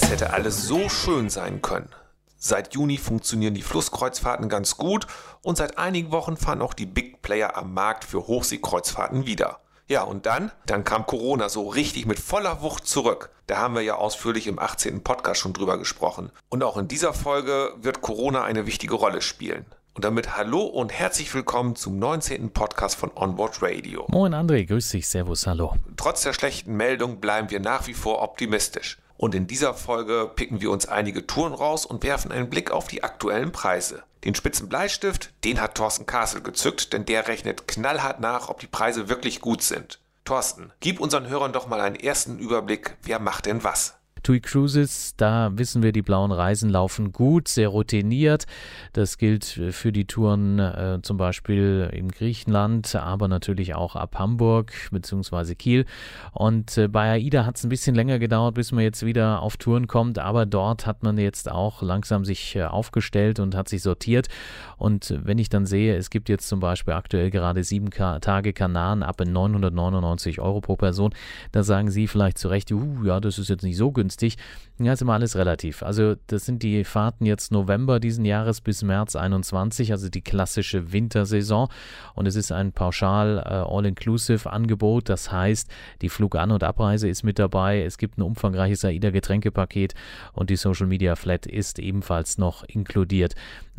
Es hätte alles so schön sein können. Seit Juni funktionieren die Flusskreuzfahrten ganz gut und seit einigen Wochen fahren auch die Big Player am Markt für Hochseekreuzfahrten wieder. Ja, und dann? Dann kam Corona so richtig mit voller Wucht zurück. Da haben wir ja ausführlich im 18. Podcast schon drüber gesprochen. Und auch in dieser Folge wird Corona eine wichtige Rolle spielen. Und damit hallo und herzlich willkommen zum 19. Podcast von Onboard Radio. Moin André, grüß dich, servus, hallo. Trotz der schlechten Meldung bleiben wir nach wie vor optimistisch. Und in dieser Folge picken wir uns einige Touren raus und werfen einen Blick auf die aktuellen Preise. Den spitzen Bleistift, den hat Thorsten Kassel gezückt, denn der rechnet knallhart nach, ob die Preise wirklich gut sind. Thorsten, gib unseren Hörern doch mal einen ersten Überblick, wer macht denn was? TUI Cruises, da wissen wir, die blauen Reisen laufen gut, sehr routiniert. Das gilt für die Touren äh, zum Beispiel in Griechenland, aber natürlich auch ab Hamburg bzw. Kiel. Und äh, bei AIDA hat es ein bisschen länger gedauert, bis man jetzt wieder auf Touren kommt, aber dort hat man jetzt auch langsam sich äh, aufgestellt und hat sich sortiert. Und wenn ich dann sehe, es gibt jetzt zum Beispiel aktuell gerade sieben Ka Tage Kanaren ab in 999 Euro pro Person, da sagen Sie vielleicht zu Recht, uh, ja, das ist jetzt nicht so günstig günstig. Ja, ist immer alles relativ. Also das sind die Fahrten jetzt November diesen Jahres bis März 21, also die klassische Wintersaison. Und es ist ein pauschal äh, All-Inclusive-Angebot. Das heißt, die Flugan- und Abreise ist mit dabei. Es gibt ein umfangreiches AIDA-Getränkepaket und die Social Media Flat ist ebenfalls noch inkludiert.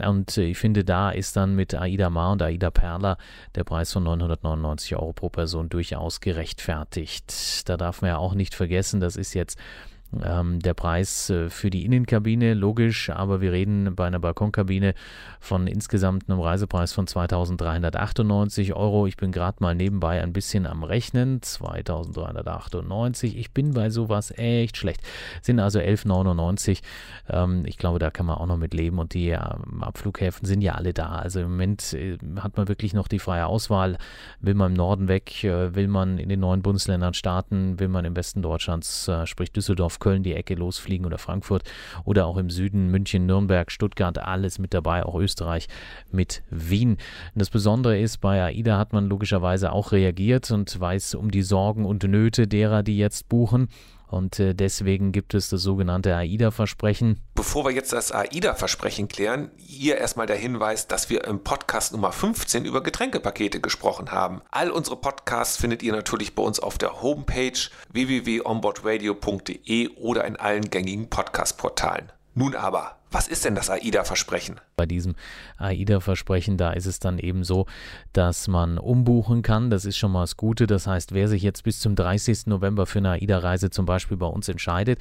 Und ich finde, da ist dann mit AIDA Mar und AIDA Perla der Preis von 999 Euro pro Person durchaus gerechtfertigt. Da darf man ja auch nicht vergessen, das ist jetzt ähm, der Preis äh, für die Innenkabine, logisch, aber wir reden bei einer Balkonkabine von insgesamt einem Reisepreis von 2398 Euro. Ich bin gerade mal nebenbei ein bisschen am Rechnen. 2398. Ich bin bei sowas echt schlecht. Sind also 1199. Ähm, ich glaube, da kann man auch noch mit leben und die ähm, Abflughäfen sind ja alle da. Also im Moment äh, hat man wirklich noch die freie Auswahl. Will man im Norden weg, äh, will man in den neuen Bundesländern starten, will man im Westen Deutschlands, äh, sprich Düsseldorf, Köln die Ecke losfliegen oder Frankfurt oder auch im Süden München, Nürnberg, Stuttgart, alles mit dabei, auch Österreich mit Wien. Das Besondere ist, bei AIDA hat man logischerweise auch reagiert und weiß um die Sorgen und Nöte derer, die jetzt buchen. Und äh, deswegen gibt es das sogenannte AIDA-Versprechen. Bevor wir jetzt das AIDA-Versprechen klären, hier erstmal der Hinweis, dass wir im Podcast Nummer 15 über Getränkepakete gesprochen haben. All unsere Podcasts findet ihr natürlich bei uns auf der Homepage www.onboardradio.de oder in allen gängigen Podcast-Portalen. Nun aber, was ist denn das AIDA-Versprechen? Bei diesem AIDA-Versprechen, da ist es dann eben so, dass man umbuchen kann. Das ist schon mal das Gute. Das heißt, wer sich jetzt bis zum 30. November für eine AIDA-Reise zum Beispiel bei uns entscheidet,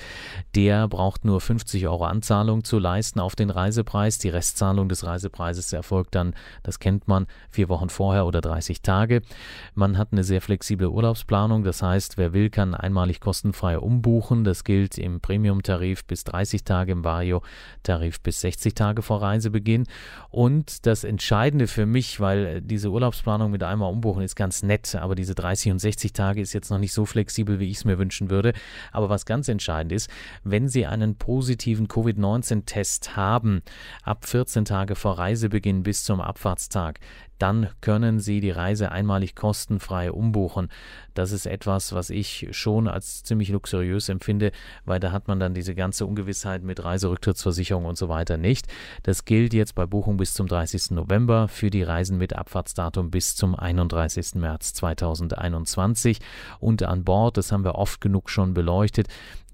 der braucht nur 50 Euro Anzahlung zu leisten auf den Reisepreis. Die Restzahlung des Reisepreises erfolgt dann, das kennt man, vier Wochen vorher oder 30 Tage. Man hat eine sehr flexible Urlaubsplanung. Das heißt, wer will, kann einmalig kostenfrei umbuchen. Das gilt im Premium-Tarif bis 30 Tage, im Vario-Tarif Tarif bis 60 Tage vor Reisebeginn. Und das Entscheidende für mich, weil diese Urlaubsplanung mit einmal umbuchen ist ganz nett, aber diese 30 und 60 Tage ist jetzt noch nicht so flexibel, wie ich es mir wünschen würde. Aber was ganz entscheidend ist, wenn Sie einen positiven Covid-19-Test haben, ab 14 Tage vor Reisebeginn bis zum Abfahrtstag, dann können Sie die Reise einmalig kostenfrei umbuchen. Das ist etwas, was ich schon als ziemlich luxuriös empfinde, weil da hat man dann diese ganze Ungewissheit mit Reiserücktrittsversicherung und so weiter nicht. Das gilt jetzt bei Buchung bis zum 30. November für die Reisen mit Abfahrtsdatum bis zum 31. März 2021 und an Bord, das haben wir oft genug schon beleuchtet,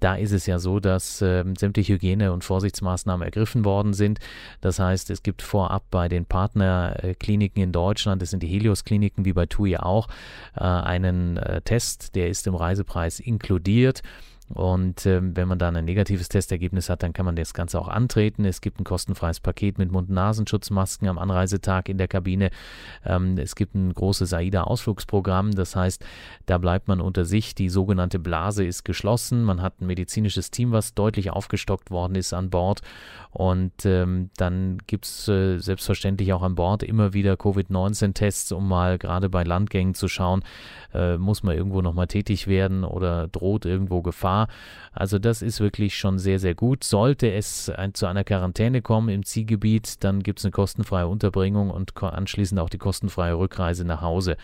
da ist es ja so, dass äh, sämtliche Hygiene- und Vorsichtsmaßnahmen ergriffen worden sind. Das heißt, es gibt vorab bei den Partnerkliniken in Deutschland, das sind die Helios-Kliniken wie bei TUI auch, äh, einen äh, Test, der ist im Reisepreis inkludiert. Und ähm, wenn man dann ein negatives Testergebnis hat, dann kann man das Ganze auch antreten. Es gibt ein kostenfreies Paket mit Mund-Nasenschutzmasken am Anreisetag in der Kabine. Ähm, es gibt ein großes AIDA-Ausflugsprogramm. Das heißt, da bleibt man unter sich. Die sogenannte Blase ist geschlossen. Man hat ein medizinisches Team, was deutlich aufgestockt worden ist an Bord. Und ähm, dann gibt es äh, selbstverständlich auch an Bord immer wieder Covid-19-Tests, um mal gerade bei Landgängen zu schauen, äh, muss man irgendwo nochmal tätig werden oder droht irgendwo Gefahr Gefahr. Also das ist wirklich schon sehr, sehr gut. Sollte es ein, zu einer Quarantäne kommen im Zielgebiet, dann gibt es eine kostenfreie Unterbringung und anschließend auch die kostenfreie Rückreise nach Hause.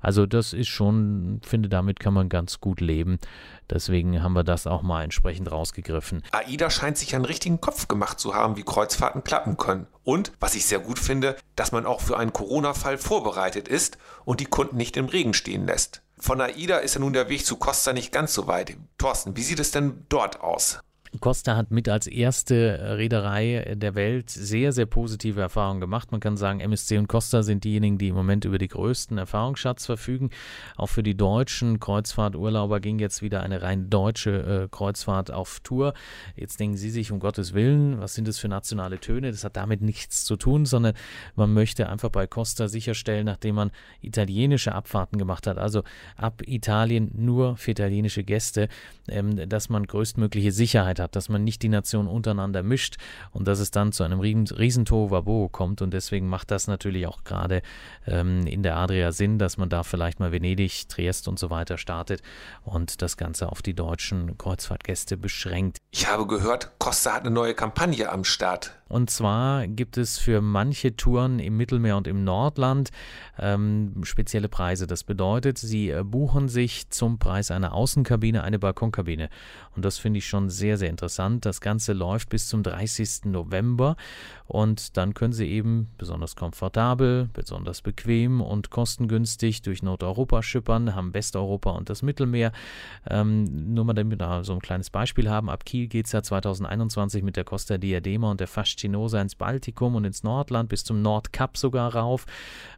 Also das ist schon, finde, damit kann man ganz gut leben. Deswegen haben wir das auch mal entsprechend rausgegriffen. AIDA scheint sich einen richtigen Kopf gemacht zu haben, wie Kreuzfahrten klappen können. Und, was ich sehr gut finde, dass man auch für einen Corona-Fall vorbereitet ist und die Kunden nicht im Regen stehen lässt. Von AIDA ist ja nun der Weg zu Costa nicht ganz so weit. Thorsten, wie sieht es denn dort aus? Costa hat mit als erste Reederei der Welt sehr, sehr positive Erfahrungen gemacht. Man kann sagen, MSC und Costa sind diejenigen, die im Moment über die größten Erfahrungsschatz verfügen. Auch für die deutschen Kreuzfahrturlauber ging jetzt wieder eine rein deutsche äh, Kreuzfahrt auf Tour. Jetzt denken Sie sich, um Gottes Willen, was sind das für nationale Töne? Das hat damit nichts zu tun, sondern man möchte einfach bei Costa sicherstellen, nachdem man italienische Abfahrten gemacht hat, also ab Italien nur für italienische Gäste, ähm, dass man größtmögliche Sicherheit Möglichkeit hat, dass man nicht die Nationen untereinander mischt und dass es dann zu einem riesen Tohuwabo kommt. Und deswegen macht das natürlich auch gerade ähm, in der Adria Sinn, dass man da vielleicht mal Venedig, Triest und so weiter startet und das Ganze auf die deutschen Kreuzfahrtgäste beschränkt. Ich habe gehört, Costa hat eine neue Kampagne am Start. Und zwar gibt es für manche Touren im Mittelmeer und im Nordland ähm, spezielle Preise. Das bedeutet, sie äh, buchen sich zum Preis einer Außenkabine eine Balkonkabine. Und das finde ich schon sehr, sehr interessant. Das Ganze läuft bis zum 30. November und dann können Sie eben besonders komfortabel, besonders bequem und kostengünstig durch Nordeuropa schippern, haben Westeuropa und das Mittelmeer. Ähm, nur mal damit wir da so ein kleines Beispiel haben. Ab Kiel geht es ja 2021 mit der Costa Diadema und der Fascinosa ins Baltikum und ins Nordland bis zum Nordkap sogar rauf.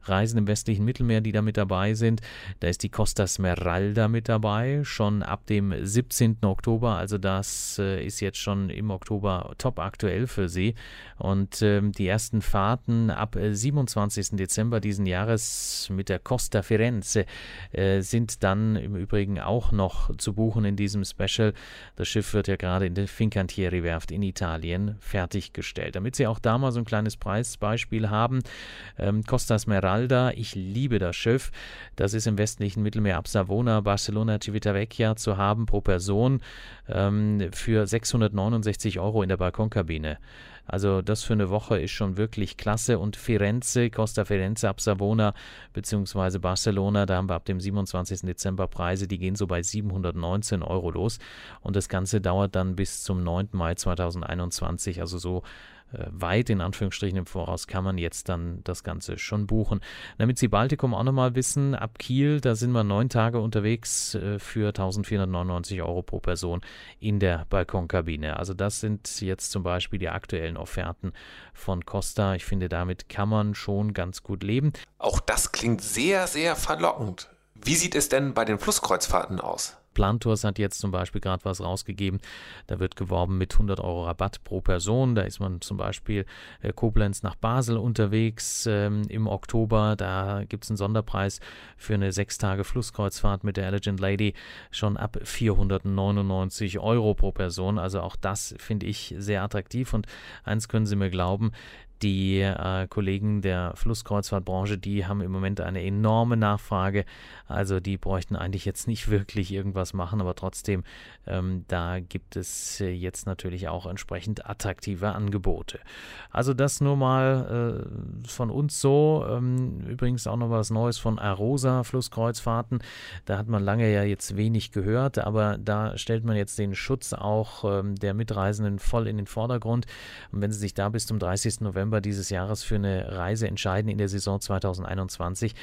Reisen im westlichen Mittelmeer, die da mit dabei sind. Da ist die Costa Smeralda mit dabei, schon ab dem 17. Oktober. Also das äh, ist jetzt schon im Oktober top aktuell für Sie. Und äh, die ersten Fahrten ab 27. Äh, Dezember diesen Jahres mit der Costa Firenze äh, sind dann im Übrigen auch noch zu buchen in diesem Special. Das Schiff wird ja gerade in der Fincantieri-Werft in Italien fertiggestellt. Damit Sie auch da mal so ein kleines Preisbeispiel haben, ähm, Costa Smeralda, ich liebe das Schiff. Das ist im westlichen Mittelmeer ab Savona, Barcelona, Civitavecchia zu haben pro Person ähm, für 669 Euro in der Balkonkabine. Also das für eine Woche ist schon wirklich klasse. Und Firenze, Costa Firenze ab Savona bzw. Barcelona, da haben wir ab dem 27. Dezember Preise, die gehen so bei 719 Euro los. Und das Ganze dauert dann bis zum 9. Mai 2021, also so weit in Anführungsstrichen im Voraus kann man jetzt dann das Ganze schon buchen. Damit Sie Baltikum auch nochmal wissen, ab Kiel, da sind wir neun Tage unterwegs äh, für 1499 Euro pro Person in der Balkonkabine. Also das sind jetzt zum Beispiel die aktuellen Offerten von Costa. Ich finde, damit kann man schon ganz gut leben. Auch das klingt sehr, sehr verlockend. Wie sieht es denn bei den Flusskreuzfahrten aus? Plantours hat jetzt zum Beispiel gerade was rausgegeben. Da wird geworben mit 100 Euro Rabatt pro Person. Da ist man zum Beispiel äh, Koblenz nach Basel unterwegs ähm, im Oktober. Da gibt es einen Sonderpreis für eine sechs Tage Flusskreuzfahrt mit der Elegant Lady schon ab 499 Euro pro Person. Also auch das finde ich sehr attraktiv. Und eins können Sie mir glauben, die äh, Kollegen der Flusskreuzfahrtbranche, die haben im Moment eine enorme Nachfrage. Also die bräuchten eigentlich jetzt nicht wirklich irgendwas machen, aber trotzdem, ähm, da gibt es äh, jetzt natürlich auch entsprechend attraktive Angebote. Also das nur mal äh, von uns so. Ähm, übrigens auch noch was Neues von Arosa Flusskreuzfahrten. Da hat man lange ja jetzt wenig gehört, aber da stellt man jetzt den Schutz auch ähm, der Mitreisenden voll in den Vordergrund. Und wenn Sie sich da bis zum 30. November November dieses Jahres für eine Reise entscheiden in der Saison 2021,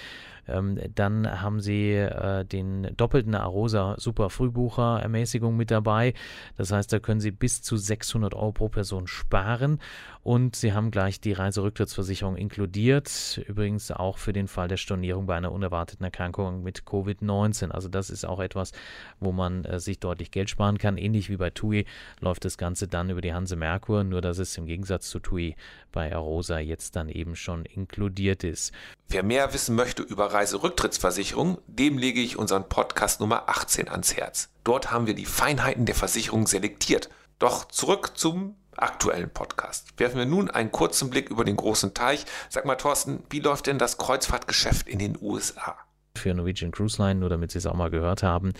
ähm, dann haben sie äh, den doppelten Arosa Super Frühbucher Ermäßigung mit dabei. Das heißt, da können sie bis zu 600 Euro pro Person sparen und sie haben gleich die Reiserücktrittsversicherung inkludiert. Übrigens auch für den Fall der Stornierung bei einer unerwarteten Erkrankung mit Covid-19. Also das ist auch etwas, wo man äh, sich deutlich Geld sparen kann. Ähnlich wie bei TUI läuft das Ganze dann über die Hanse Merkur, nur dass es im Gegensatz zu TUI bei Arosa jetzt dann eben schon inkludiert ist. Wer mehr wissen möchte über Reiserücktrittsversicherung, dem lege ich unseren Podcast Nummer 18 ans Herz. Dort haben wir die Feinheiten der Versicherung selektiert. Doch zurück zum aktuellen Podcast. Werfen wir nun einen kurzen Blick über den großen Teich. Sag mal, Thorsten, wie läuft denn das Kreuzfahrtgeschäft in den USA? Für Norwegian Cruise Line, nur damit Sie es auch mal gehört haben.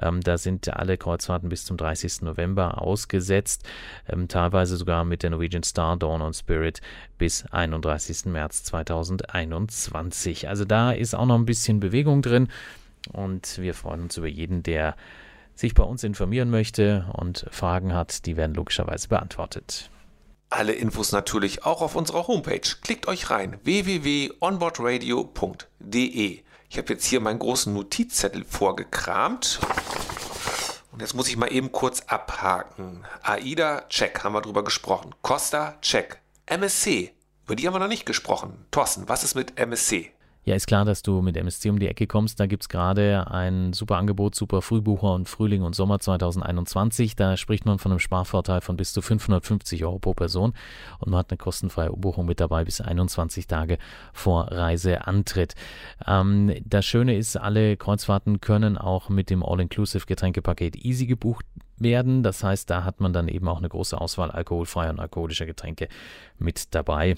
Ähm, da sind alle Kreuzfahrten bis zum 30. November ausgesetzt, ähm, teilweise sogar mit der Norwegian Star, Dawn und Spirit bis 31. März 2021. Also da ist auch noch ein bisschen Bewegung drin und wir freuen uns über jeden, der sich bei uns informieren möchte und Fragen hat, die werden logischerweise beantwortet. Alle Infos natürlich auch auf unserer Homepage. Klickt euch rein www.onboardradio.de. Ich habe jetzt hier meinen großen Notizzettel vorgekramt. Und jetzt muss ich mal eben kurz abhaken. AIDA, check, haben wir drüber gesprochen. Costa, check. MSC, über die haben wir noch nicht gesprochen. Thorsten, was ist mit MSC? Ja, ist klar, dass du mit MSC um die Ecke kommst. Da gibt es gerade ein super Angebot, super Frühbucher und Frühling und Sommer 2021. Da spricht man von einem Sparvorteil von bis zu 550 Euro pro Person und man hat eine kostenfreie Umbuchung mit dabei bis 21 Tage vor Reiseantritt. Ähm, das Schöne ist, alle Kreuzfahrten können auch mit dem All-Inclusive Getränkepaket Easy gebucht werden. Das heißt, da hat man dann eben auch eine große Auswahl alkoholfreier und alkoholischer Getränke mit dabei.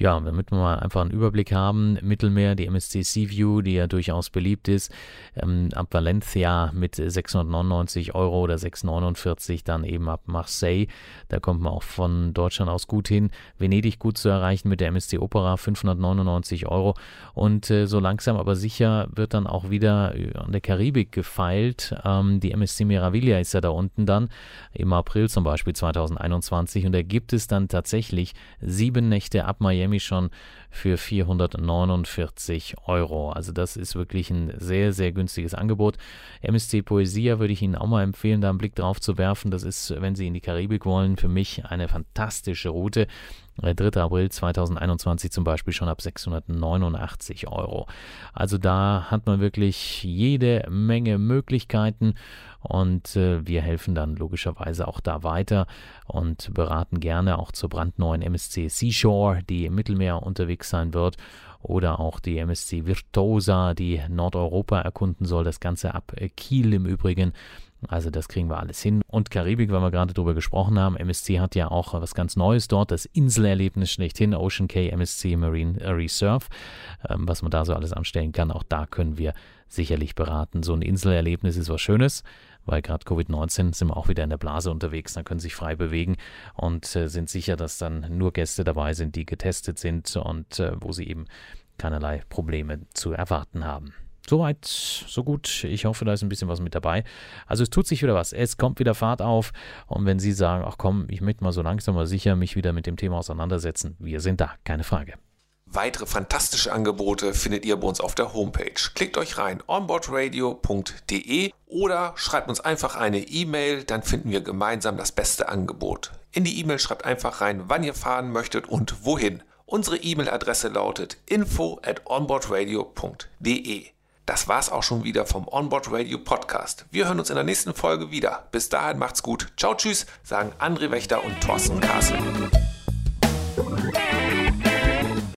Ja, damit wir mal einfach einen Überblick haben, Mittelmeer, die MSC Seaview, die ja durchaus beliebt ist, ähm, ab Valencia mit 699 Euro oder 649, dann eben ab Marseille, da kommt man auch von Deutschland aus gut hin, Venedig gut zu erreichen mit der MSC Opera, 599 Euro. Und äh, so langsam aber sicher wird dann auch wieder an der Karibik gefeilt, ähm, die MSC Meraviglia ist ja da unten dann, im April zum Beispiel 2021 und da gibt es dann tatsächlich sieben Nächte ab Miami Miami schon für 449 Euro. Also das ist wirklich ein sehr, sehr günstiges Angebot. MSC Poesia würde ich Ihnen auch mal empfehlen, da einen Blick drauf zu werfen. Das ist, wenn Sie in die Karibik wollen, für mich eine fantastische Route. 3. Äh, April 2021 zum Beispiel schon ab 689 Euro. Also da hat man wirklich jede Menge Möglichkeiten und äh, wir helfen dann logischerweise auch da weiter und beraten gerne auch zur brandneuen MSC Seashore, die im Mittelmeer unterwegs sein wird oder auch die MSC Virtuosa, die Nordeuropa erkunden soll. Das Ganze ab Kiel im Übrigen. Also das kriegen wir alles hin. Und Karibik, weil wir gerade drüber gesprochen haben, MSC hat ja auch was ganz Neues dort, das Inselerlebnis schlechthin, Ocean K MSC Marine Reserve, ähm, was man da so alles anstellen kann. Auch da können wir sicherlich beraten. So ein Inselerlebnis ist was Schönes weil gerade Covid-19 sind wir auch wieder in der Blase unterwegs, dann können sich frei bewegen und äh, sind sicher, dass dann nur Gäste dabei sind, die getestet sind und äh, wo sie eben keinerlei Probleme zu erwarten haben. Soweit, so gut. Ich hoffe, da ist ein bisschen was mit dabei. Also es tut sich wieder was. Es kommt wieder Fahrt auf. Und wenn Sie sagen, ach komm, ich möchte mal so langsam mal sicher mich wieder mit dem Thema auseinandersetzen, wir sind da, keine Frage. Weitere fantastische Angebote findet ihr bei uns auf der Homepage. Klickt euch rein onboardradio.de oder schreibt uns einfach eine E-Mail, dann finden wir gemeinsam das beste Angebot. In die E-Mail schreibt einfach rein, wann ihr fahren möchtet und wohin. Unsere E-Mail-Adresse lautet info at onboardradio.de. Das war's auch schon wieder vom Onboard Radio Podcast. Wir hören uns in der nächsten Folge wieder. Bis dahin macht's gut. Ciao, tschüss, sagen André Wächter und Thorsten Kassel.